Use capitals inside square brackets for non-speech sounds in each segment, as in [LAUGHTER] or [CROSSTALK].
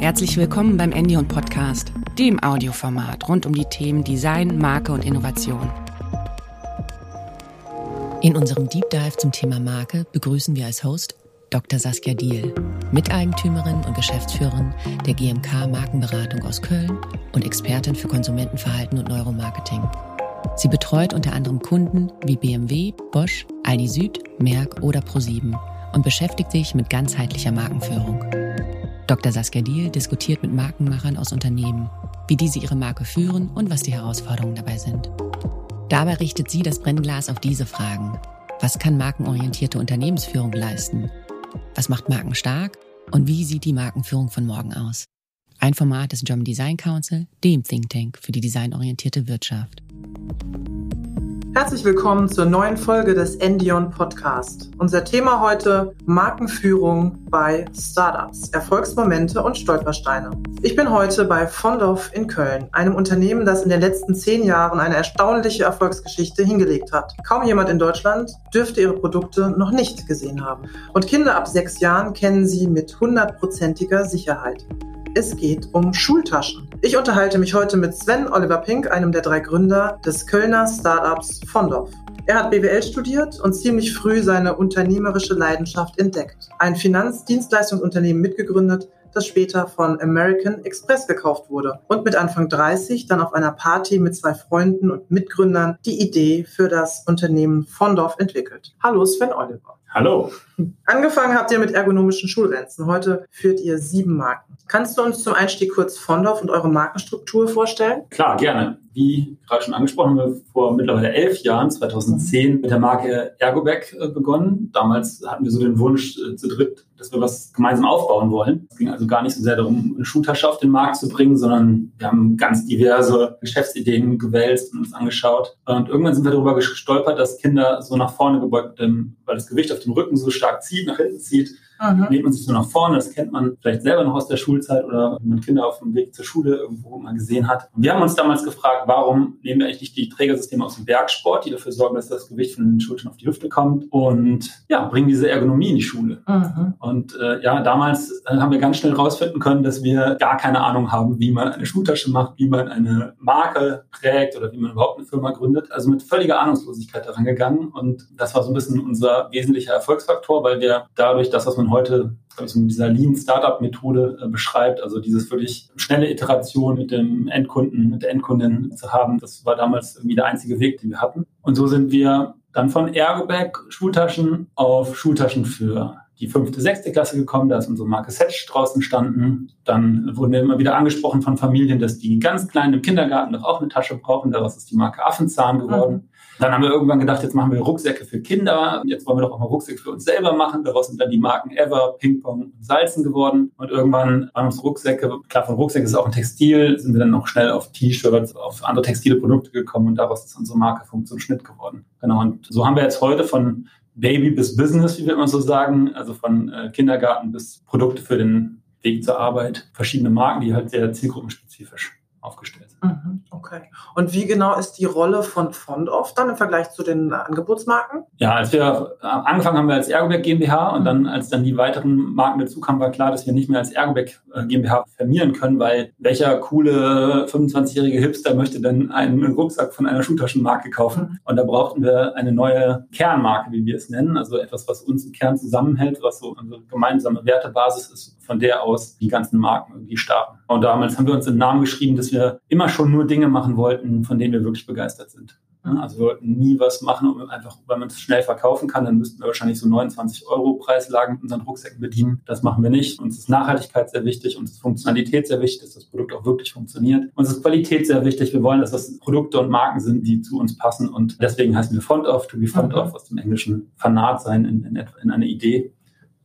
Herzlich willkommen beim Endion Podcast, dem Audioformat rund um die Themen Design, Marke und Innovation. In unserem Deep Dive zum Thema Marke begrüßen wir als Host Dr. Saskia Diel, Miteigentümerin und Geschäftsführerin der GMK Markenberatung aus Köln und Expertin für Konsumentenverhalten und Neuromarketing. Sie betreut unter anderem Kunden wie BMW, Bosch, Aldi Süd, Merck oder ProSieben und beschäftigt sich mit ganzheitlicher Markenführung. Dr. Saskia Diel diskutiert mit Markenmachern aus Unternehmen, wie diese ihre Marke führen und was die Herausforderungen dabei sind. Dabei richtet sie das Brennglas auf diese Fragen. Was kann markenorientierte Unternehmensführung leisten? Was macht Marken stark? Und wie sieht die Markenführung von morgen aus? Ein Format des German Design Council, dem Think Tank für die designorientierte Wirtschaft. Herzlich willkommen zur neuen Folge des Endion Podcast. Unser Thema heute Markenführung bei Startups, Erfolgsmomente und Stolpersteine. Ich bin heute bei Fondorf in Köln, einem Unternehmen, das in den letzten zehn Jahren eine erstaunliche Erfolgsgeschichte hingelegt hat. Kaum jemand in Deutschland dürfte ihre Produkte noch nicht gesehen haben. Und Kinder ab sechs Jahren kennen sie mit hundertprozentiger Sicherheit. Es geht um Schultaschen. Ich unterhalte mich heute mit Sven Oliver Pink, einem der drei Gründer des Kölner Startups Fondorf. Er hat BWL studiert und ziemlich früh seine unternehmerische Leidenschaft entdeckt. Ein Finanzdienstleistungsunternehmen mitgegründet, das später von American Express gekauft wurde und mit Anfang 30 dann auf einer Party mit zwei Freunden und Mitgründern die Idee für das Unternehmen Fondorf entwickelt. Hallo Sven Oliver. Hallo. Angefangen habt ihr mit ergonomischen Schulrenzen. Heute führt ihr sieben Marken. Kannst du uns zum Einstieg kurz Fondorf und eure Markenstruktur vorstellen? Klar, gerne. Wie gerade schon angesprochen, haben wir vor mittlerweile elf Jahren, 2010, mit der Marke Ergobag äh, begonnen. Damals hatten wir so den Wunsch äh, zu dritt, dass wir was gemeinsam aufbauen wollen. Es ging also gar nicht so sehr darum, eine Schuhtasche auf den Markt zu bringen, sondern wir haben ganz diverse Geschäftsideen gewälzt und uns angeschaut. Und irgendwann sind wir darüber gestolpert, dass Kinder so nach vorne gebeugt, weil das Gewicht auf dem Rücken so stark zieht, nach hinten zieht, Mhm. Lehnt man sich so nach vorne, das kennt man vielleicht selber noch aus der Schulzeit oder wenn man Kinder auf dem Weg zur Schule irgendwo mal gesehen hat. Und wir haben uns damals gefragt, warum nehmen wir eigentlich nicht die Trägersysteme aus dem Bergsport, die dafür sorgen, dass das Gewicht von den Schultern auf die Hüfte kommt und ja, bringen diese Ergonomie in die Schule. Mhm. Und äh, ja, damals äh, haben wir ganz schnell rausfinden können, dass wir gar keine Ahnung haben, wie man eine Schultasche macht, wie man eine Marke prägt oder wie man überhaupt eine Firma gründet. Also mit völliger Ahnungslosigkeit daran gegangen und das war so ein bisschen unser wesentlicher Erfolgsfaktor, weil wir dadurch das, was man heute so mit dieser Lean Startup Methode äh, beschreibt, also dieses wirklich schnelle Iteration mit dem Endkunden, mit der Endkundin zu haben, das war damals irgendwie der einzige Weg, den wir hatten. Und so sind wir dann von Ergobag Schultaschen auf Schultaschen für die fünfte, sechste Klasse gekommen, da ist unsere Marke Setch draußen standen. Dann wurden wir immer wieder angesprochen von Familien, dass die ganz Kleinen im Kindergarten doch auch eine Tasche brauchen. Daraus ist die Marke Affenzahn geworden. Mhm. Dann haben wir irgendwann gedacht, jetzt machen wir Rucksäcke für Kinder. Jetzt wollen wir doch auch mal Rucksäcke für uns selber machen. Daraus sind dann die Marken Ever, Ping-Pong und Salzen geworden. Und irgendwann waren uns Rucksäcke, klar, von Rucksäcken ist auch ein Textil, sind wir dann noch schnell auf T-Shirts, auf andere textile Produkte gekommen und daraus ist unsere Marke Funktion Schnitt geworden. Genau. Und so haben wir jetzt heute von Baby bis Business, wie wir immer so sagen, also von äh, Kindergarten bis Produkte für den Weg zur Arbeit, verschiedene Marken, die halt sehr zielgruppenspezifisch aufgestellt sind. Mhm, okay. Und wie genau ist die Rolle von Fondorf dann im Vergleich zu den Angebotsmarken? Ja, als wir angefangen haben wir als Ergoberg GmbH und dann, als dann die weiteren Marken dazu kamen, war klar, dass wir nicht mehr als Ergoberg äh, GmbH firmieren können, weil welcher coole 25-jährige Hipster möchte denn einen Rucksack von einer Schuhtaschenmarke kaufen? Mhm. Und da brauchten wir eine neue Kernmarke, wie wir es nennen, also etwas, was uns im Kern zusammenhält, was so unsere gemeinsame Wertebasis ist, von der aus die ganzen Marken irgendwie starten. Und damals haben wir uns den Namen geschrieben, dass wir immer schon nur Dinge machen wollten, von denen wir wirklich begeistert sind. Also wir wollten nie was machen, um einfach, weil man es schnell verkaufen kann, dann müssten wir wahrscheinlich so 29 Euro Preislagen mit unseren Rucksäcken bedienen. Das machen wir nicht. Uns ist Nachhaltigkeit sehr wichtig, uns ist Funktionalität sehr wichtig, dass das Produkt auch wirklich funktioniert. Uns ist Qualität sehr wichtig. Wir wollen, dass das Produkte und Marken sind, die zu uns passen. Und deswegen heißen wir Font Off, to be Font Off, aus dem Englischen Fanat sein in, in, in eine Idee.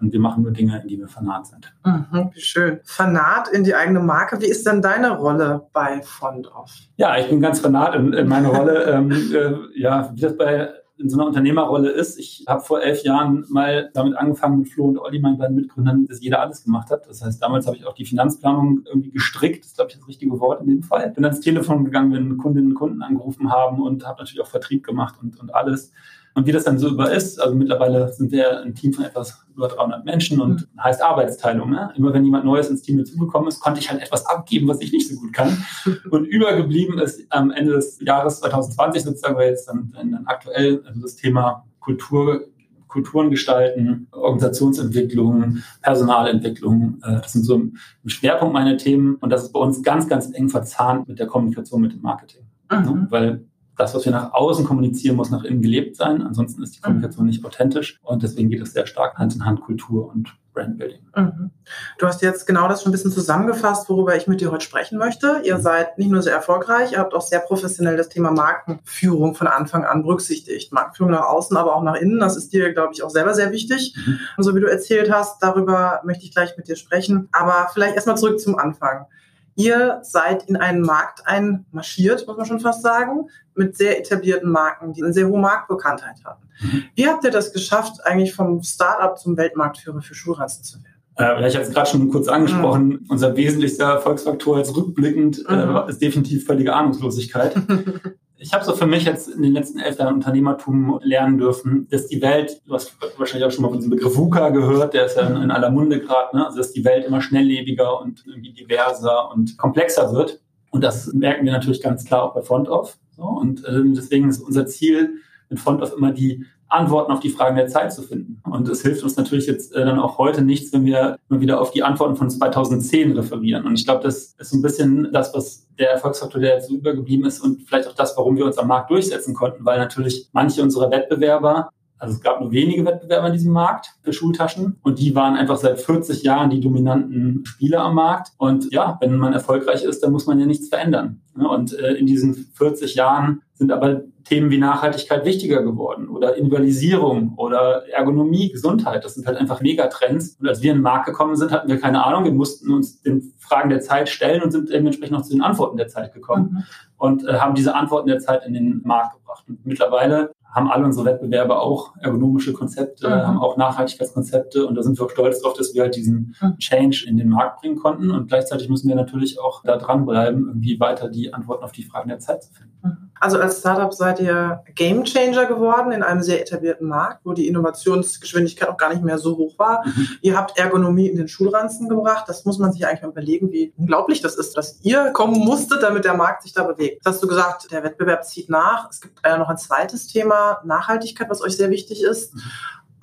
Und wir machen nur Dinge, in die wir fanat sind. Mhm, wie schön. Fanat in die eigene Marke. Wie ist denn deine Rolle bei Fondoff? Ja, ich bin ganz fanat in, in meiner Rolle. [LAUGHS] ähm, äh, ja, wie das bei in so einer Unternehmerrolle ist. Ich habe vor elf Jahren mal damit angefangen mit Flo und Olli, meinen beiden Mitgründern, dass jeder alles gemacht hat. Das heißt, damals habe ich auch die Finanzplanung irgendwie gestrickt. Das ist, glaube ich, das richtige Wort in dem Fall. Bin ans Telefon gegangen, wenn Kundinnen und Kunden angerufen haben und habe natürlich auch Vertrieb gemacht und, und alles Und wie das dann so über ist, also mittlerweile sind wir ein Team von etwas über 300 Menschen und mhm. heißt Arbeitsteilung. Ne? Immer wenn jemand Neues ins Team dazugekommen ist, konnte ich halt etwas abgeben, was ich nicht so gut kann. [LAUGHS] Und übergeblieben ist am Ende des Jahres 2020 sozusagen, weil jetzt dann, dann aktuell also das Thema Kultur Kulturen gestalten, Organisationsentwicklung, Personalentwicklung. Äh, das sind so ein Schwerpunkt meiner Themen und das ist bei uns ganz, ganz eng verzahnt mit der Kommunikation, mit dem Marketing. Mhm. Weil das, was wir nach außen kommunizieren, muss nach innen gelebt sein. Ansonsten ist die mhm. Kommunikation nicht authentisch. Und deswegen geht es sehr stark Hand in Hand Kultur und Brandbuilding. Mhm. Du hast jetzt genau das schon ein bisschen zusammengefasst, worüber ich mit dir heute sprechen möchte. Ihr seid nicht nur sehr erfolgreich, ihr habt auch sehr professionell das Thema Markenführung von Anfang an berücksichtigt. Markenführung nach außen, aber auch nach innen. Das ist dir, glaube ich, auch selber sehr wichtig. Mhm. Und so wie du erzählt hast, darüber möchte ich gleich mit dir sprechen. Aber vielleicht erstmal zurück zum Anfang. Ihr seid in einen Markt einmarschiert, muss man schon fast sagen, mit sehr etablierten Marken, die eine sehr hohe Marktbekanntheit hatten. Mhm. Wie habt ihr das geschafft, eigentlich vom Startup zum Weltmarktführer für Schulranzen zu werden? Äh, ich habe es gerade schon kurz angesprochen, mhm. unser wesentlichster Erfolgsfaktor jetzt rückblickend äh, mhm. ist definitiv völlige Ahnungslosigkeit. [LAUGHS] ich habe so für mich jetzt in den letzten elf Jahren Unternehmertum lernen dürfen, dass die Welt, du hast wahrscheinlich auch schon mal von diesem Begriff VUCA gehört, der ist ja in, aller Munde gerade, ne? also dass die Welt immer schnelllebiger und irgendwie diverser und komplexer wird. Und das merken wir natürlich ganz klar auch bei FrontOff. So. Und äh, deswegen ist unser Ziel mit FrontOff immer die Antworten auf die Fragen der Zeit zu finden. Und es hilft uns natürlich jetzt äh, dann auch heute nichts, wenn wir wieder auf die Antworten von 2010 referieren. Und ich glaube, das ist so ein bisschen das, was der Erfolgsfaktor, der jetzt so übergeblieben ist und vielleicht auch das, warum wir uns am Markt durchsetzen konnten, weil natürlich manche unserer Wettbewerber also es gab nur wenige Wettbewerber in diesem Markt für Schultaschen und die waren einfach seit 40 Jahren die dominanten Spieler am Markt. Und ja, wenn man erfolgreich ist, dann muss man ja nichts verändern. Und äh, in diesen 40 Jahren sind aber Themen wie Nachhaltigkeit wichtiger geworden oder Individualisierung oder Ergonomie, Gesundheit. Das sind halt einfach Megatrends. Und als wir in den Markt gekommen sind, hatten wir keine Ahnung. Wir mussten uns den Fragen der Zeit stellen und sind dementsprechend auch zu den Antworten der Zeit gekommen mhm. und äh, haben diese Antworten der Zeit in den Markt gebracht. Und mittlerweile haben alle unsere Wettbewerber auch ergonomische Konzepte, mhm. haben auch Nachhaltigkeitskonzepte und da sind wir auch stolz drauf, dass wir halt diesen mhm. Change in den Markt bringen konnten und gleichzeitig müssen wir natürlich auch da dranbleiben, irgendwie weiter die Antworten auf die Fragen der Zeit zu finden. Mhm. Also als Startup seid ihr Game Changer geworden in einem sehr etablierten Markt, wo die Innovationsgeschwindigkeit auch gar nicht mehr so hoch war. Mhm. Ihr habt Ergonomie in den Schulranzen gebracht. Das muss man sich eigentlich mal überlegen, wie unglaublich das ist, dass ihr kommen musstet, damit der Markt sich da bewegt. Das hast du gesagt, der Wettbewerb zieht nach. Es gibt äh, noch ein zweites Thema, Nachhaltigkeit, was euch sehr wichtig ist. Mhm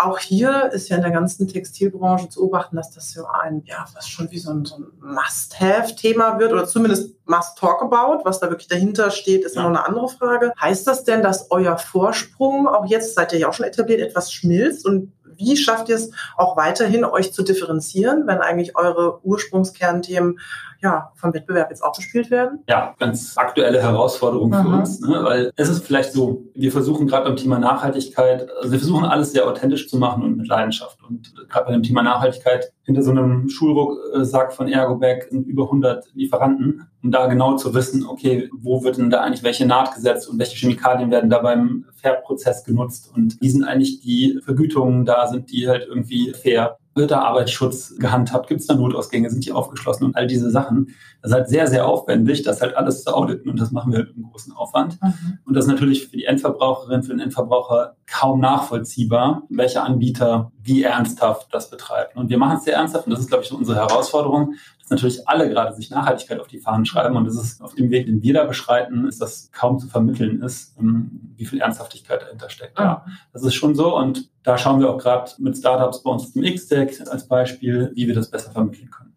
auch hier ist ja in der ganzen Textilbranche zu beobachten, dass das so ein, ja, was schon wie so ein, so ein Must-Have-Thema wird oder zumindest Must-Talk about. Was da wirklich dahinter steht, ist ja. noch eine andere Frage. Heißt das denn, dass euer Vorsprung, auch jetzt seid ihr ja auch schon etabliert, etwas schmilzt und wie schafft ihr es auch weiterhin, euch zu differenzieren, wenn eigentlich eure Ursprungskernthemen ja, vom Wettbewerb jetzt auch gespielt werden? Ja, ganz aktuelle Herausforderung für mhm. uns, ne? weil es ist vielleicht so, wir versuchen gerade beim Thema Nachhaltigkeit, also wir versuchen alles sehr authentisch zu machen und mit Leidenschaft. Und gerade bei dem Thema Nachhaltigkeit, hinter so einem Schulrucksack von Ergobag sind über 100 Lieferanten, um da genau zu wissen, okay, wo wird denn da eigentlich welche Naht gesetzt und welche Chemikalien werden da beim Färbprozess genutzt und wie sind eigentlich die Vergütungen da, sind die halt irgendwie fair wird da Arbeitsschutz gehandhabt? Gibt es da Notausgänge? Sind die aufgeschlossen? Und all diese Sachen. Das ist halt sehr, sehr aufwendig, das halt alles zu auditen. Und das machen wir mit einem großen Aufwand. Mhm. Und das ist natürlich für die Endverbraucherin, für den Endverbraucher kaum nachvollziehbar, welcher Anbieter wie ernsthaft das betreibt. Und wir machen es sehr ernsthaft. Und das ist, glaube ich, so unsere Herausforderung, natürlich alle gerade sich Nachhaltigkeit auf die Fahnen schreiben. Und das ist auf dem Weg, den wir da beschreiten, ist, dass kaum zu vermitteln ist, ähm, wie viel Ernsthaftigkeit dahinter steckt. Ja, das ist schon so. Und da schauen wir auch gerade mit Startups bei uns zum X-Tech als Beispiel, wie wir das besser vermitteln können.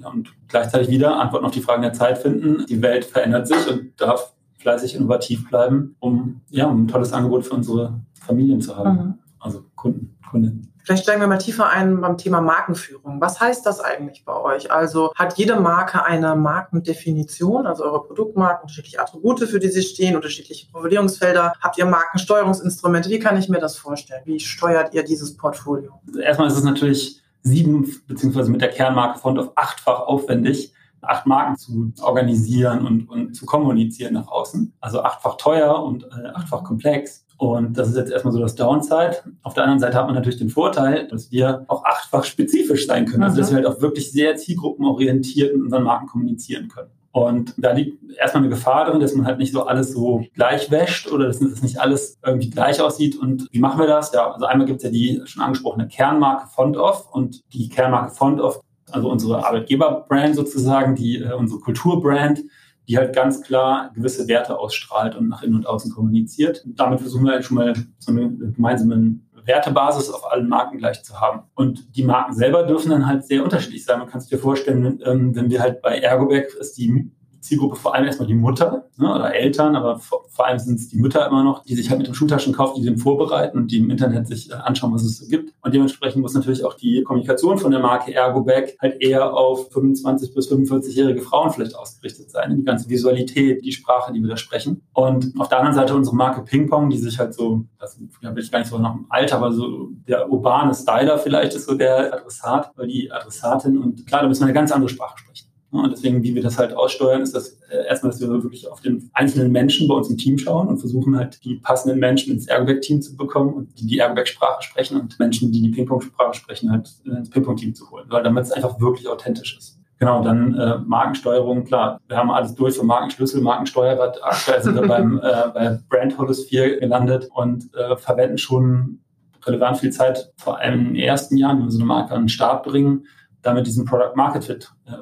Ja, und gleichzeitig wieder Antworten auf die Fragen der Zeit finden. Die Welt verändert sich und darf fleißig innovativ bleiben, um, ja, um ein tolles Angebot für unsere Familien zu haben. Mhm. Also Kunden, Kundinnen. Vielleicht steigen wir mal tiefer ein beim Thema Markenführung. Was heißt das eigentlich bei euch? Also hat jede Marke eine Markendefinition, also eure Produktmarken, unterschiedliche Attribute, für die sie stehen, unterschiedliche Profilierungsfelder? Habt ihr Markensteuerungsinstrumente? Wie kann ich mir das vorstellen? Wie steuert ihr dieses Portfolio? Erstmal ist es natürlich sieben, beziehungsweise mit der Kernmarke Font auf achtfach aufwendig, acht Marken zu organisieren und, und zu kommunizieren nach außen. Also achtfach teuer und äh, achtfach komplex. Und das ist jetzt erstmal so das Downside. Auf der anderen Seite hat man natürlich den Vorteil, dass wir auch achtfach spezifisch sein können. Also dass wir halt auch wirklich sehr zielgruppenorientiert mit unseren Marken kommunizieren können. Und da liegt erstmal eine Gefahr drin, dass man halt nicht so alles so gleich wäscht oder dass das nicht alles irgendwie gleich aussieht. Und wie machen wir das? Ja, also einmal gibt es ja die schon angesprochene Kernmarke Fontoff und die Kernmarke Fontoff, also unsere Arbeitgeberbrand sozusagen, die äh, unsere Kulturbrand, die halt ganz klar gewisse Werte ausstrahlt und nach innen und außen kommuniziert. Damit versuchen wir halt schon mal so eine gemeinsame Wertebasis auf allen Marken gleich zu haben. Und die Marken selber dürfen dann halt sehr unterschiedlich sein. Man kann sich dir vorstellen, ähm, wenn wir halt bei Ergobag ist die Zielgruppe vor allem erstmal die Mutter ne, oder Eltern, aber vor, vor allem sind es die Mütter immer noch, die sich halt mit dem Schultaschen kaufen, die den vorbereiten und die im Internet sich äh, anschauen, was es so gibt. Und dementsprechend muss natürlich auch die Kommunikation von der Marke Ergobag halt eher auf 25 bis 45-jährige Frauen vielleicht ausgerichtet sein. Die ganze Visualität, die Sprache, die wir da sprechen. Und auf der anderen Seite unsere Marke Ping Pong, die sich halt so, das will ich gar nicht so nach dem Alter, aber so der urbane Styler vielleicht ist so der Adressat oder die Adressatin. Und klar, da müssen wir eine ganz andere Sprache sprechen. Und deswegen, wie wir das halt aussteuern, ist das äh, erstmal, dass wir wirklich auf den einzelnen Menschen bei uns im Team schauen und versuchen halt die passenden Menschen ins Ergoback-Team zu bekommen und die die Ergoback-Sprache sprechen und Menschen, die die Ping-Pong-Sprache sprechen, halt ins Ping-Pong-Team zu holen, weil damit es einfach wirklich authentisch ist. Genau, dann äh, Markensteuerung, klar, wir haben alles durch von Markenschlüssel, Markensteuerrad, aktuell sind wir beim, äh, bei Brand Holosphere gelandet und äh, verwenden schon relevant viel Zeit, vor allem in den ersten Jahren, wenn wir so eine Marke an den Start bringen, damit diesen Product Market Fit. Äh,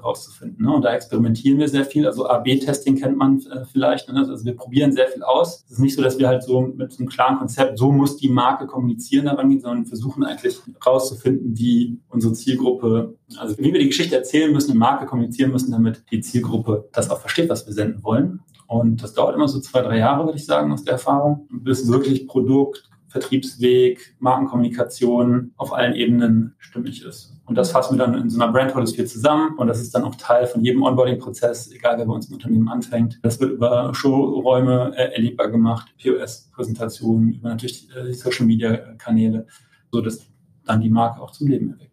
ne? Und da experimentieren wir sehr viel. Also AB-Testing kennt man äh, vielleicht. Ne? Also wir probieren sehr viel aus. Es ist nicht so, dass wir halt so mit einem klaren Konzept, so muss die Marke kommunizieren, daran gehen, sondern versuchen eigentlich herauszufinden, wie unsere Zielgruppe, also wie wir die Geschichte erzählen müssen, eine Marke kommunizieren müssen, damit die Zielgruppe das auch versteht, was wir senden wollen. Und das dauert immer so zwei, drei Jahre, würde ich sagen, aus der Erfahrung, bis wirklich Produkt, Vertriebsweg, Markenkommunikation auf allen Ebenen stimmig ist. Und das fassen wir dann in so einer Brand Holisphere zusammen und das ist dann auch Teil von jedem Onboarding-Prozess, egal wer bei uns im Unternehmen anfängt. Das wird über Showräume äh, erlebbar gemacht, POS-Präsentationen, über natürlich äh, Social-Media-Kanäle, so dass dann die Marke auch zum Leben erweckt.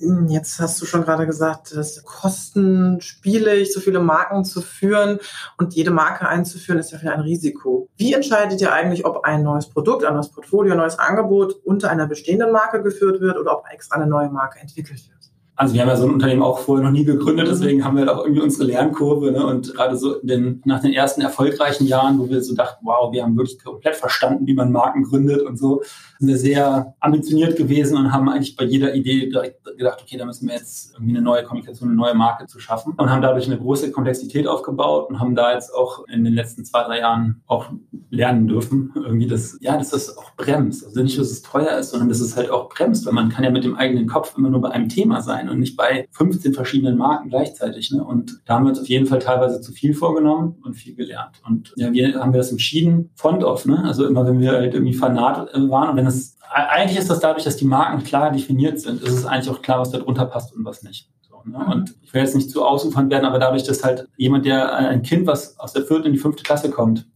Hm, jetzt hast du schon gerade gesagt, dass Kosten spielig, so viele Marken zu führen und jede Marke einzuführen, ist ja wieder ein Risiko. Wie entscheidet ihr eigentlich, ob ein neues Produkt, ein neues Portfolio, ein neues Angebot unter einer bestehenden Marke geführt wird oder ob extra eine neue Marke entwickelt wird? Also wir haben ja so ein Unternehmen auch vorher noch nie gegründet, mhm. deswegen haben wir da auch irgendwie unsere Lernkurve. Ne? Und gerade so den, nach den ersten erfolgreichen Jahren, wo wir so dachten, wow, wir haben wirklich komplett verstanden, wie man Marken gründet und so, sind wir sehr ambitioniert gewesen und haben eigentlich bei jeder Idee direkt gedacht, okay, da müssen wir jetzt irgendwie eine neue Kommunikation, eine neue Marke zu schaffen. Und haben dadurch eine große Komplexität aufgebaut und haben da jetzt auch in den letzten zwei, drei Jahren auch lernen dürfen, irgendwie das, ja, dass das auch bremst. Also nicht, dass es teuer ist, sondern dass es halt auch bremst, weil man kann ja mit dem eigenen Kopf immer nur bei einem Thema sein und nicht bei 15 verschiedenen Marken gleichzeitig. Ne? Und da haben wir uns auf jeden Fall teilweise zu viel vorgenommen und viel gelernt. Und ja, wir haben wir das entschieden, Font off, ne? Also immer wenn wir halt irgendwie Fanat äh, waren und wenn es eigentlich ist das dadurch, dass die Marken klar definiert sind, ist es eigentlich auch klar, was da drunter passt und was nicht. So, ne? Mhm. Und ich will jetzt nicht zu ausufernd werden, aber dadurch, dass halt jemand, der ein Kind, was aus der vierten in die fünfte Klasse kommt,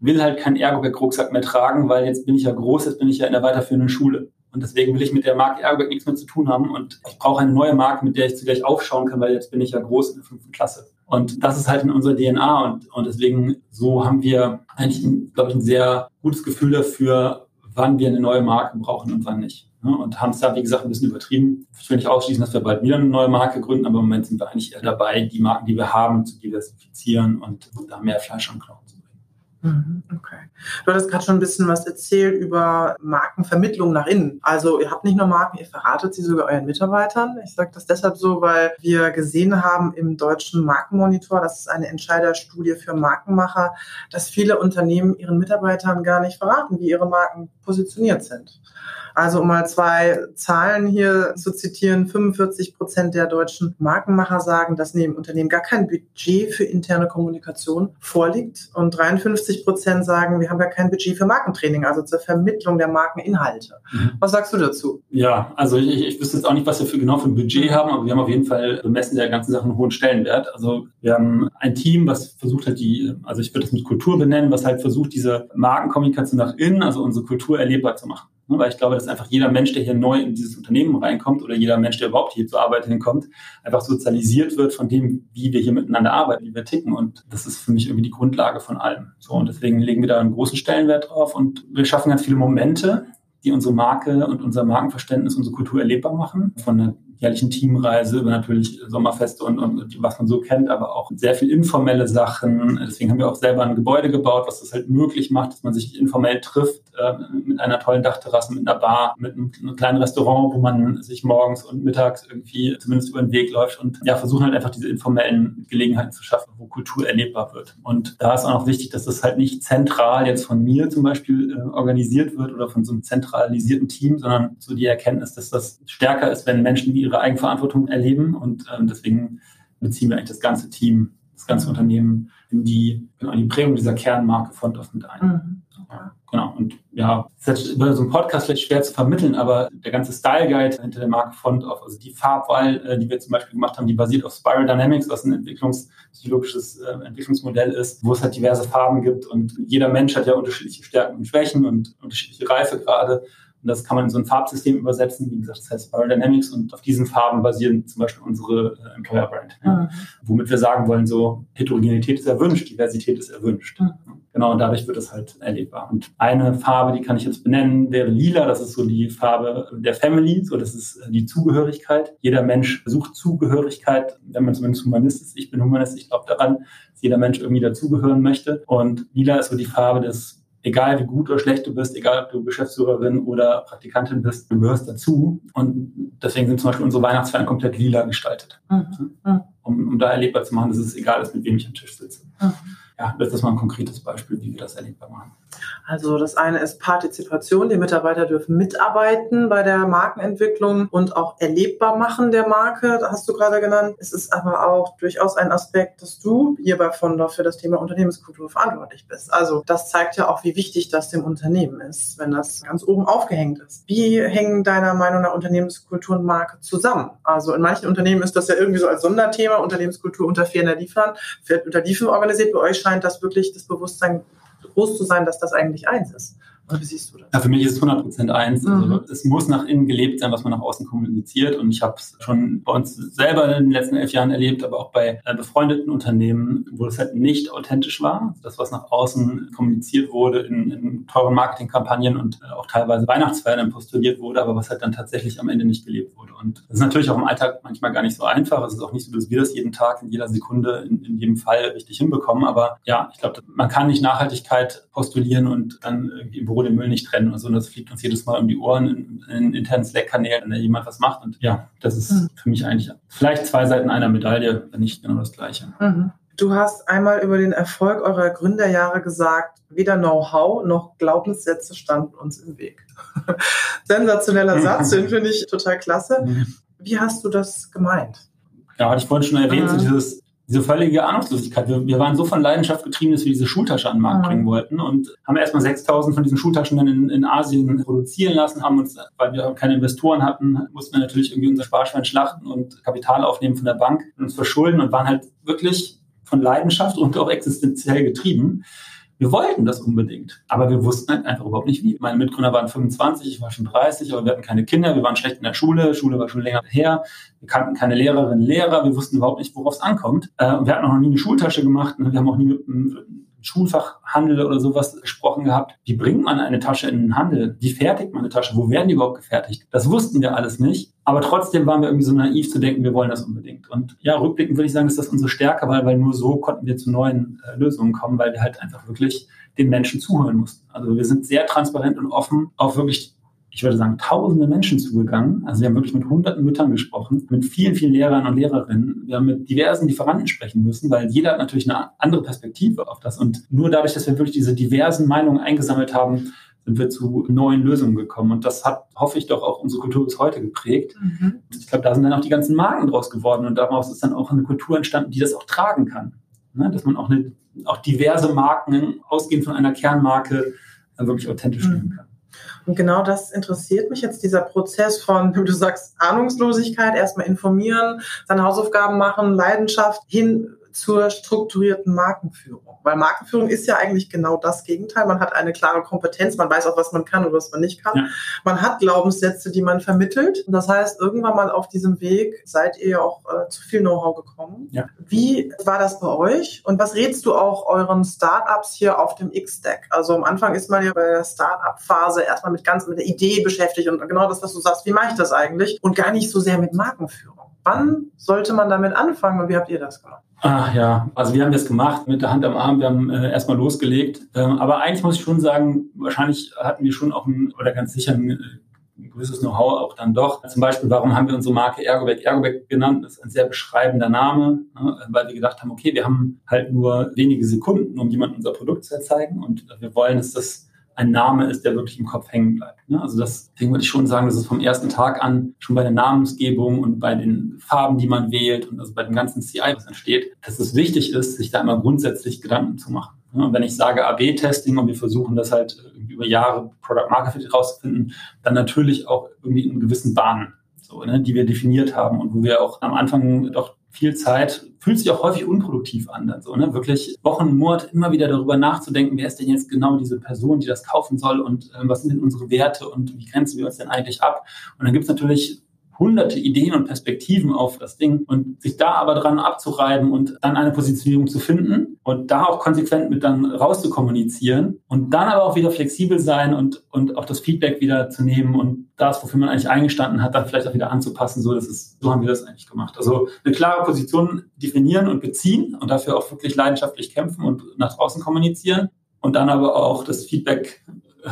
will halt keinen Ergobag-Rucksack mehr tragen, weil jetzt bin ich ja groß, jetzt bin ich ja in der weiterführenden Schule. Und deswegen will ich mit der Marke Airback nichts mehr zu tun haben. Und ich brauche eine neue Marke, mit der ich zugleich aufschauen kann, weil jetzt bin ich ja groß in der fünften Klasse. Und das ist halt in unserer DNA. Und, und deswegen, so haben wir eigentlich, glaube ich, ein sehr gutes Gefühl dafür, wann wir eine neue Marke brauchen und wann nicht. Und haben es da, wie gesagt, ein bisschen übertrieben. Ich will nicht ausschließen, dass wir bald wieder eine neue Marke gründen, aber im Moment sind wir eigentlich eher dabei, die Marken, die wir haben, zu diversifizieren und da mehr Fleisch Mhm, okay. Du hattest gerade schon ein bisschen was erzählt über Markenvermittlung nach innen. Also ihr habt nicht nur Marken, ihr verratet sie sogar euren Mitarbeitern. Ich sage das deshalb so, weil wir gesehen haben im deutschen Markenmonitor, das ist eine Entscheiderstudie für Markenmacher, dass viele Unternehmen ihren Mitarbeitern gar nicht verraten, wie ihre Marken positioniert sind. Also um mal zwei Zahlen hier zu zitieren, 45 Prozent der deutschen Markenmacher sagen, dass neben Unternehmen gar kein Budget für interne Kommunikation vorliegt und 53 Prozent sagen, wir haben gar kein Budget für Markentraining, also zur Vermittlung der Markeninhalte. Mhm. Was sagst du dazu? Ja, also ich, ich wüsste jetzt auch nicht, was wir für genau für ein Budget haben, aber wir haben auf jeden Fall bemessen der ganzen Sache einen hohen Stellenwert. Also wir haben ein Team, was versucht hat, die, also ich würde es mit Kultur benennen, was halt versucht, diese Markenkommunikation nach innen, also unsere Kultur erlebbar zu machen. Ne, weil ich glaube, dass einfach jeder Mensch, der hier neu in dieses Unternehmen reinkommt oder jeder Mensch, der überhaupt hier zur Arbeit hinkommt, einfach sozialisiert wird von dem, wie wir hier miteinander arbeiten, wie wir ticken. Und das ist für mich irgendwie die Grundlage von allem. So, und deswegen legen wir da einen großen Stellenwert drauf und wir schaffen ganz viele Momente, die unsere Marke und unser Markenverständnis, unsere Kultur erlebbar machen. Von der jährlichen Teamreise, über natürlich Sommerfeste und, und was man so kennt, aber auch sehr viel informelle Sachen. Deswegen haben wir auch selber ein Gebäude gebaut, was das halt möglich macht, dass man sich informell trifft, äh, mit einer tollen Dachterrasse, mit einer Bar, mit einem, einem, kleinen Restaurant, wo man sich morgens und mittags irgendwie zumindest über den Weg läuft und ja, versuchen halt einfach diese informellen Gelegenheiten zu schaffen, wo Kultur erlebbar wird. Und da ist auch noch wichtig, dass das halt nicht zentral jetzt von mir zum Beispiel äh, organisiert wird oder von so einem zentralisierten Team, sondern so die Erkenntnis, dass das stärker ist, wenn Menschen ihre Eigenverantwortung erleben. Und äh, deswegen beziehen wir eigentlich das ganze Team, das ganze Unternehmen in die, genau, in die Prägung dieser Kernmarke Font of mit ein. Mhm. Ja, genau. Und ja, es ist über so einen Podcast vielleicht schwer zu vermitteln, aber der ganze Style Guide hinter der Marke Font of, also die Farbwahl, äh, die wir zum Beispiel gemacht haben, die basiert auf Spiral Dynamics, was ein entwicklungspsychologisches äh, Entwicklungsmodell ist, wo es halt diverse Farben gibt und jeder Mensch hat ja unterschiedliche Stärken und Schwächen und unterschiedliche Reife gerade. Und das kann man in so ein Farbsystem übersetzen. Wie gesagt, das heißt Spiral Dynamics und auf diesen Farben basieren zum Beispiel unsere äh, Employer Brand. Ja. Mhm. Womit wir sagen wollen, so Heterogenität ist erwünscht, Diversität ist erwünscht. Mhm. Genau, und dadurch wird es halt erlebbar. Und eine Farbe, die kann ich jetzt benennen, wäre lila. Das ist so die Farbe der Family. So, das ist äh, die Zugehörigkeit. Jeder Mensch sucht Zugehörigkeit, wenn man zumindest Humanist ist. Ich bin Humanist. Ich glaube daran, dass jeder Mensch irgendwie dazugehören möchte. Und lila ist so die Farbe des egal wie gut oder schlecht du bist, egal ob du Geschäftsführerin oder Praktikantin bist, du gehörst dazu. Und deswegen sind zum Beispiel unsere Weihnachtsfeiern komplett lila gestaltet. Mhm. Um, um da erlebbar zu machen, dass es egal ist, mit wem ich am Tisch sitze. Mhm. Ja, das ist mal ein konkretes Beispiel, wie wir das erlebbar machen. Also das eine ist Partizipation. Die Mitarbeiter dürfen mitarbeiten bei der Markenentwicklung und auch erlebbar machen der Marke. Das hast du gerade genannt. Es ist aber auch durchaus ein Aspekt, dass du hier bei Fondor für das Thema Unternehmenskultur verantwortlich bist. Also das zeigt ja auch, wie wichtig das dem Unternehmen ist, wenn das ganz oben aufgehängt ist. Wie hängen deiner Meinung nach Unternehmenskultur und Marke zusammen? Also in manchen Unternehmen ist das ja irgendwie so als Sonderthema, Unternehmenskultur unter ferner Liefern, unter Liefen organisiert. Bei euch scheint das wirklich das Bewusstsein groß zu sein, dass das eigentlich eins ist. Oder wie siehst du das? Ja, für mich ist es 100% eins. Also mhm. es muss nach innen gelebt sein, was man nach außen kommuniziert. Und ich habe es schon bei uns selber in den letzten elf Jahren erlebt, aber auch bei äh, befreundeten Unternehmen, wo es halt nicht authentisch war. Das, was nach außen kommuniziert wurde in, in teuren Marketingkampagnen und äh, auch teilweise Weihnachtsfeiern postuliert wurde, aber was halt dann tatsächlich am Ende nicht gelebt wurde. Und das ist natürlich auch im Alltag manchmal gar nicht so einfach. Es ist auch nicht so, dass wir das jeden Tag, in jeder Sekunde, in, in jedem Fall richtig hinbekommen. Aber ja, ich glaube, man kann nicht Nachhaltigkeit postulieren und dann irgendwie im Büro den Müll nicht trennen und so. Und das fliegt uns jedes Mal um die Ohren in, in internen Slack-Kanälen, wenn da jemand was macht. Und ja, das ist mhm. für mich eigentlich vielleicht zwei Seiten einer Medaille, wenn nicht genau das Gleiche. Mhm. Du hast einmal über den Erfolg eurer Gründerjahre gesagt, weder Know-how noch Glaubenssätze standen uns im Weg. [LAUGHS] Sensationeller Satz, den finde ich total klasse. Mhm. Wie hast du das gemeint? Ja, hatte ich vorhin schon erwähnt, so dieses diese völlige Ahnungslosigkeit. Wir, wir, waren so von Leidenschaft getrieben, dass wir diese Schultasche an den Markt mhm. bringen wollten und haben erstmal 6000 von diesen Schultaschen dann in, in, Asien produzieren lassen, haben uns, weil wir keine Investoren hatten, mussten wir natürlich irgendwie unser Sparschwein schlachten und Kapital aufnehmen von der Bank und uns verschulden und waren halt wirklich von Leidenschaft und auch existenziell getrieben. Wir wollten das unbedingt, aber wir wussten halt einfach überhaupt nicht wie. Meine Mitgründer waren 25, ich war schon 30, aber wir hatten keine Kinder, wir waren schlecht in der Schule, Schule war schon länger her, wir kannten keine Lehrerinnen, Lehrer, wir wussten überhaupt nicht, worauf es ankommt. Äh, wir hatten auch noch nie eine Schultasche gemacht, ne? wir haben auch nie mit einem Schulfachhandel oder sowas gesprochen gehabt. Wie bringt man eine Tasche in den Handel? Wie fertigt man eine Tasche? Wo werden die überhaupt gefertigt? Das wussten wir alles nicht. Aber trotzdem waren wir irgendwie so naiv zu denken, wir wollen das unbedingt. Und ja, rückblickend würde ich sagen, ist das unsere Stärke, weil, weil nur so konnten wir zu neuen äh, Lösungen kommen, weil wir halt einfach wirklich den Menschen zuhören mussten. Also wir sind sehr transparent und offen auf wirklich ich würde sagen, tausende Menschen zugegangen. Also wir haben wirklich mit hunderten Müttern gesprochen, mit vielen, vielen Lehrern und Lehrerinnen. Wir haben mit diversen Lieferanten sprechen müssen, weil jeder hat natürlich eine andere Perspektive auf das. Und nur dadurch, dass wir wirklich diese diversen Meinungen eingesammelt haben, sind wir zu neuen Lösungen gekommen. Und das hat, hoffe ich, doch auch unsere Kultur bis heute geprägt. Mhm. Ich glaube, da sind dann auch die ganzen Marken draus geworden. Und daraus ist dann auch eine Kultur entstanden, die das auch tragen kann. Ne? Dass man auch, eine, auch diverse Marken, ausgehend von einer Kernmarke, wirklich authentisch mhm. nehmen kann. Und genau das interessiert mich jetzt, dieser Prozess von, wie [LAUGHS] du sagst, Ahnungslosigkeit, erstmal informieren, seine Hausaufgaben machen, Leidenschaft hin zur strukturierten Markenführung. Weil Markenführung ist ja eigentlich genau das Gegenteil. Man hat eine klare Kompetenz, man weiß auch, was man kann und was man nicht kann. Ja. Man hat Glaubenssätze, die man vermittelt. Und das heißt, irgendwann mal auf diesem Weg seid ihr ja auch äh, zu viel Know-how gekommen. Ja. Wie war das bei euch? Und was rätst du auch euren Startups hier auf dem X-Stack? Also am Anfang ist man ja bei der Startup-Phase erstmal mit ganz mit der Idee beschäftigt und genau das, was du sagst, wie mache ich das eigentlich? Und gar nicht so sehr mit Markenführung. Wann sollte man damit anfangen und wie habt ihr das gemacht? Ach ja, also wir haben das gemacht mit der Hand am Arm, wir haben äh, erstmal losgelegt. Ähm, aber eigentlich muss ich schon sagen, wahrscheinlich hatten wir schon auch ein, oder ganz sicher ein, ein gewisses Know-how auch dann doch. Zum Beispiel, warum haben wir unsere Marke Ergobag Ergobag genannt? Das ist ein sehr beschreibender Name, ne? weil wir gedacht haben, okay, wir haben halt nur wenige Sekunden, um jemandem unser Produkt zu zeigen und wir wollen, dass das ein Name ist, der wirklich im Kopf hängen bleibt. Ne? Also deswegen würde ich schon sagen, dass es vom ersten Tag an schon bei der Namensgebung und bei den Farben, die man wählt und also bei dem ganzen CI, was entsteht, dass es wichtig ist, sich da immer grundsätzlich Gedanken zu machen. Ne? Und wenn ich sage AB-Testing und wir versuchen das halt über Jahre Product Market Fit rauszufinden, dann natürlich auch irgendwie in gewissen Bahnen, so, ne, die wir definiert haben und wo wir auch am Anfang doch viel Zeit, fühlt sich auch häufig unproduktiv an, dann so, ne? Wirklich Wochen, Monate immer wieder darüber nachzudenken, wer ist denn jetzt genau diese Person, die das kaufen soll und äh, was sind denn unsere Werte und wie grenzen wir uns denn eigentlich ab? Und dann gibt es natürlich hunderte Ideen und Perspektiven auf das Ding und sich da aber dran abzureiben und dann eine Positionierung zu finden und da auch konsequent mit dann rauszukommunizieren und dann aber auch wieder flexibel sein und, und auch das Feedback wieder zu nehmen und das, wofür man eigentlich eingestanden hat, dann vielleicht auch wieder anzupassen. So, das ist, so haben wir das eigentlich gemacht. Also eine klare Position definieren und beziehen und dafür auch wirklich leidenschaftlich kämpfen und nach draußen kommunizieren und dann aber auch das Feedback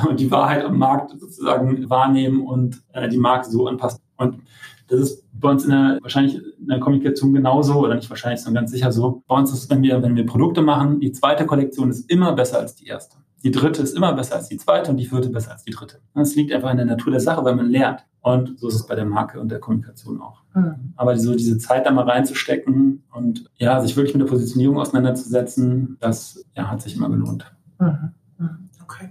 und die Wahrheit am Markt sozusagen wahrnehmen und äh, die Marke so anpassen. Und das ist bei uns in der, wahrscheinlich in der Kommunikation genauso oder nicht wahrscheinlich, sondern ganz sicher so. Bei uns ist es, wenn wir, wenn wir Produkte machen, die zweite Kollektion ist immer besser als die erste. Die dritte ist immer besser als die zweite und die vierte besser als die dritte. Das liegt einfach in der Natur der Sache, weil man lernt. Und so ist es bei der Marke und der Kommunikation auch. Mhm. Aber so diese Zeit da mal reinzustecken und ja, sich wirklich mit der Positionierung auseinanderzusetzen, das ja, hat sich immer gelohnt. Mhm. Okay.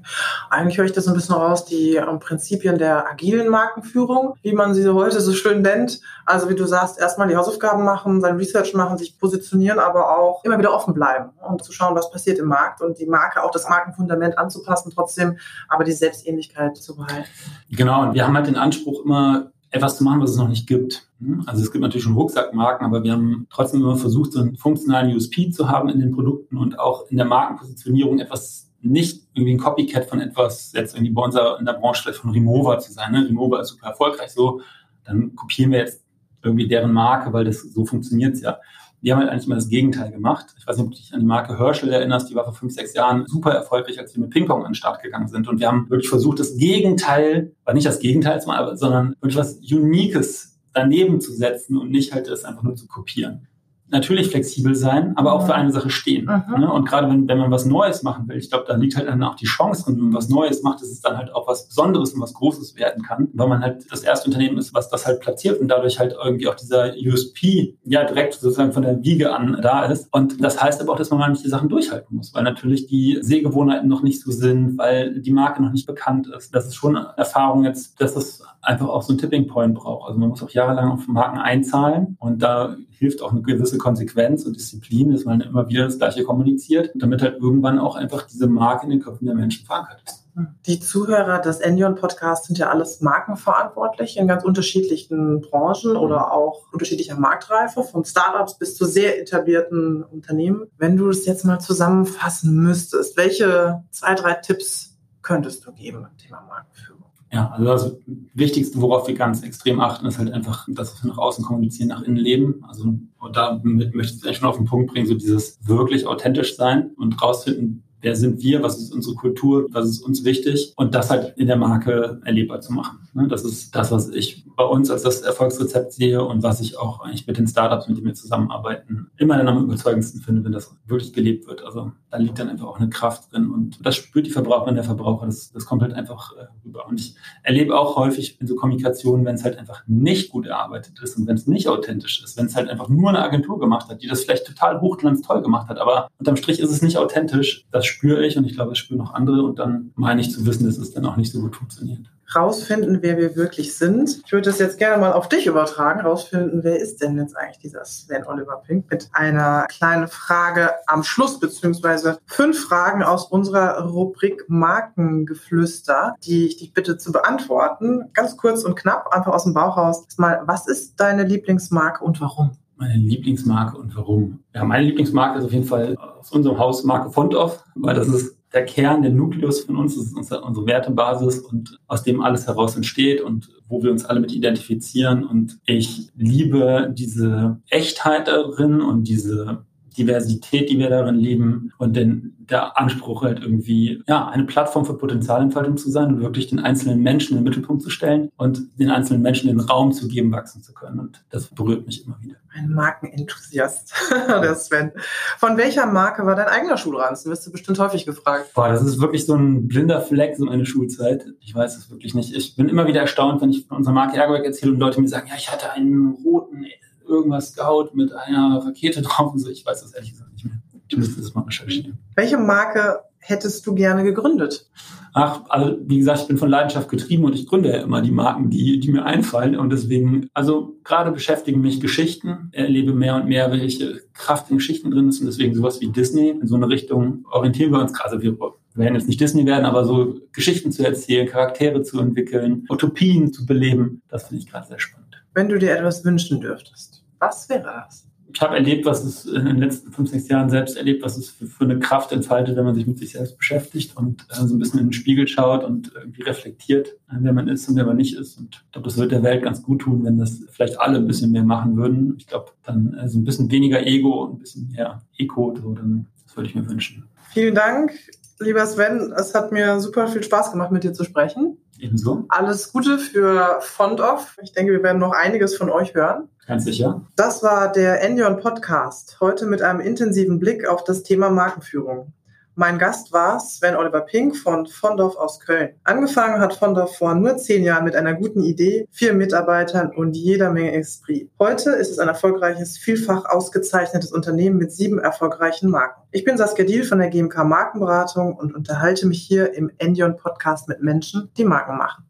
Eigentlich höre ich das ein bisschen raus, die ähm, Prinzipien der agilen Markenführung, wie man sie heute so schön nennt. Also wie du sagst, erstmal die Hausaufgaben machen, sein Research machen, sich positionieren, aber auch immer wieder offen bleiben und zu schauen, was passiert im Markt und die Marke, auch das Markenfundament anzupassen, trotzdem aber die Selbstähnlichkeit zu behalten. Genau, und wir haben halt den Anspruch immer, etwas zu machen, was es noch nicht gibt. Hm? Also es gibt natürlich schon Rucksackmarken, aber wir haben trotzdem immer versucht, so einen funktionalen USP zu haben in den Produkten und auch in der Markenpositionierung etwas nicht irgendwie ein Copycat von etwas, jetzt irgendwie bei uns in der Branche von Remova zu sein. Ne? Remova ist super erfolgreich so, dann kopieren wir jetzt irgendwie deren Marke, weil das so funktioniert ja. Wir haben halt eigentlich mal das Gegenteil gemacht. Ich weiß nicht, ob du dich an die Marke Herschel erinnerst, die war vor fünf, sechs Jahren super erfolgreich, als wir mit Ping-Pong an den Start gegangen sind. Und wir haben wirklich versucht, das Gegenteil, war nicht das Gegenteil, sondern wirklich was Uniques daneben zu setzen und nicht halt das einfach nur zu kopieren natürlich flexibel sein, aber auch für eine Sache stehen. Mhm. Ne? Und gerade wenn, wenn man was Neues machen will, ich glaube, da liegt halt dann auch die Chance drin, wenn man was Neues macht, dass es dann halt auch was Besonderes und was Großes werden kann, weil man halt das erste Unternehmen ist, was das halt platziert und dadurch halt irgendwie auch dieser USP ja direkt sozusagen von der Wiege an da ist. Und das heißt aber auch, dass man manche Sachen durchhalten muss, weil natürlich die Sehgewohnheiten noch nicht so sind, weil die Marke noch nicht bekannt ist. Das ist schon eine Erfahrung jetzt, dass es einfach auch so ein Tipping Point braucht. Also man muss auch jahrelang auf Marken einzahlen und da hilft auch eine gewisse Konsequenz und Disziplin, dass man immer wieder das Gleiche kommuniziert, damit halt irgendwann auch einfach diese Marke in den Köpfen der Menschen verankert ist. Die Zuhörer des Endion Podcasts sind ja alles markenverantwortlich in ganz unterschiedlichen Branchen oder auch unterschiedlicher Marktreife, von Startups bis zu sehr etablierten Unternehmen. Wenn du es jetzt mal zusammenfassen müsstest, welche zwei, drei Tipps könntest du geben beim Thema Markenführung? Ja, also das Wichtigste, worauf wir ganz extrem achten, ist halt einfach, dass wir nach außen kommunizieren, nach innen leben. Also und damit möchte ich es schon auf den Punkt bringen, so dieses wirklich authentisch sein und rausfinden, wer sind wir, was ist unsere Kultur, was ist uns wichtig und das halt in der Marke erlebbar zu machen. Ne, das ist das, was ich bei uns als das Erfolgsrezept sehe und was ich auch eigentlich mit den Startups, mit denen wir zusammenarbeiten, immer dann am überzeugendsten finde, wenn das wirklich gelebt wird. Also da liegt dann einfach auch eine Kraft drin und das spürt die Verbraucherin, der Verbraucher, das, das kommt halt einfach äh, rüber. Und ich erlebe auch häufig in so Kommunikationen, wenn es halt einfach nicht gut erarbeitet ist und wenn es nicht authentisch ist, wenn es halt einfach nur eine Agentur gemacht hat, die das vielleicht total hochglanz toll gemacht hat, aber unterm Strich ist es nicht authentisch, das spüre ich und ich glaube, es spüren auch andere und dann meine ich zu wissen, dass es dann auch nicht so gut funktioniert rausfinden, wer wir wirklich sind. Ich würde das jetzt gerne mal auf dich übertragen, rausfinden, wer ist denn jetzt eigentlich dieser Sven Oliver Pink? Mit einer kleinen Frage am Schluss, beziehungsweise fünf Fragen aus unserer Rubrik Markengeflüster, die ich dich bitte zu beantworten. Ganz kurz und knapp, einfach aus dem Bauch raus. Mal, was ist deine Lieblingsmarke und warum? Meine Lieblingsmarke und warum? Ja, meine Lieblingsmarke ist auf jeden Fall aus unserem Haus Marke Fontoff, weil das ist der Kern, der Nukleus von uns, das ist unsere, unsere Wertebasis und aus dem alles heraus entsteht und wo wir uns alle mit identifizieren. Und ich liebe diese Echtheit darin und diese Diversität, die wir darin leben und den, der Anspruch halt irgendwie, ja, eine Plattform für Potenzialentfaltung zu sein und wirklich den einzelnen Menschen in den Mittelpunkt zu stellen und den einzelnen Menschen den Raum zu geben, wachsen zu können. Und das berührt mich immer wieder. Ein Markenenthusiast, [LAUGHS] der Sven. Von welcher Marke war dein eigener Schulranzen? Wirst du bestimmt häufig gefragt. Boah, das ist wirklich so ein blinder Fleck, so meine Schulzeit. Ich weiß es wirklich nicht. Ich bin immer wieder erstaunt, wenn ich von unserer Marke Ergoberg erzähle und Leute mir sagen, ja, ich hatte einen roten irgendwas Scout mit einer Rakete [LAUGHS] drauf und so. Ich weiß das ehrlich gesagt nicht mehr. Ich müsste das mal recherchieren. Welche Marke hättest du gerne gegründet? Ach, also wie gesagt, ich bin von Leidenschaft getrieben und ich gründe ja immer die Marken, die, die mir einfallen. Und deswegen, also gerade beschäftigen mich Geschichten, erlebe mehr und mehr, welche Kraft in Geschichten drin ist. Und deswegen sowas wie Disney, in so eine Richtung orientieren wir uns gerade. Also wir werden jetzt nicht Disney werden, aber so Geschichten zu erzählen, Charaktere zu entwickeln, Utopien zu beleben, das finde ich gerade sehr spannend. Wenn du dir etwas wünschen dürftest, was wäre das? Ich habe erlebt, was es in den letzten fünf, sechs Jahren selbst erlebt, was es für, für eine Kraft entfaltet, wenn man sich mit sich selbst beschäftigt und äh, so ein bisschen in den Spiegel schaut und irgendwie reflektiert, äh, wer man ist und wer man nicht ist. Und ich glaube, das wird der Welt ganz gut tun, wenn das vielleicht alle ein bisschen mehr machen würden. Ich glaube, dann äh, so ein bisschen weniger Ego und ein bisschen mehr Eco, so, dann, das würde ich mir wünschen. Vielen Dank, lieber Sven. Es hat mir super viel Spaß gemacht, mit dir zu sprechen. Ebenso. Alles Gute für Fondoff. Ich denke, wir werden noch einiges von euch hören. Ganz sicher. Das war der Endion Podcast. Heute mit einem intensiven Blick auf das Thema Markenführung. Mein Gast war Sven Oliver Pink von Fondorf aus Köln. Angefangen hat Fondorf vor nur zehn Jahren mit einer guten Idee, vier Mitarbeitern und jeder Menge Esprit. Heute ist es ein erfolgreiches, vielfach ausgezeichnetes Unternehmen mit sieben erfolgreichen Marken. Ich bin Saskia Diel von der GMK Markenberatung und unterhalte mich hier im Endion Podcast mit Menschen, die Marken machen.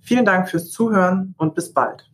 Vielen Dank fürs Zuhören und bis bald.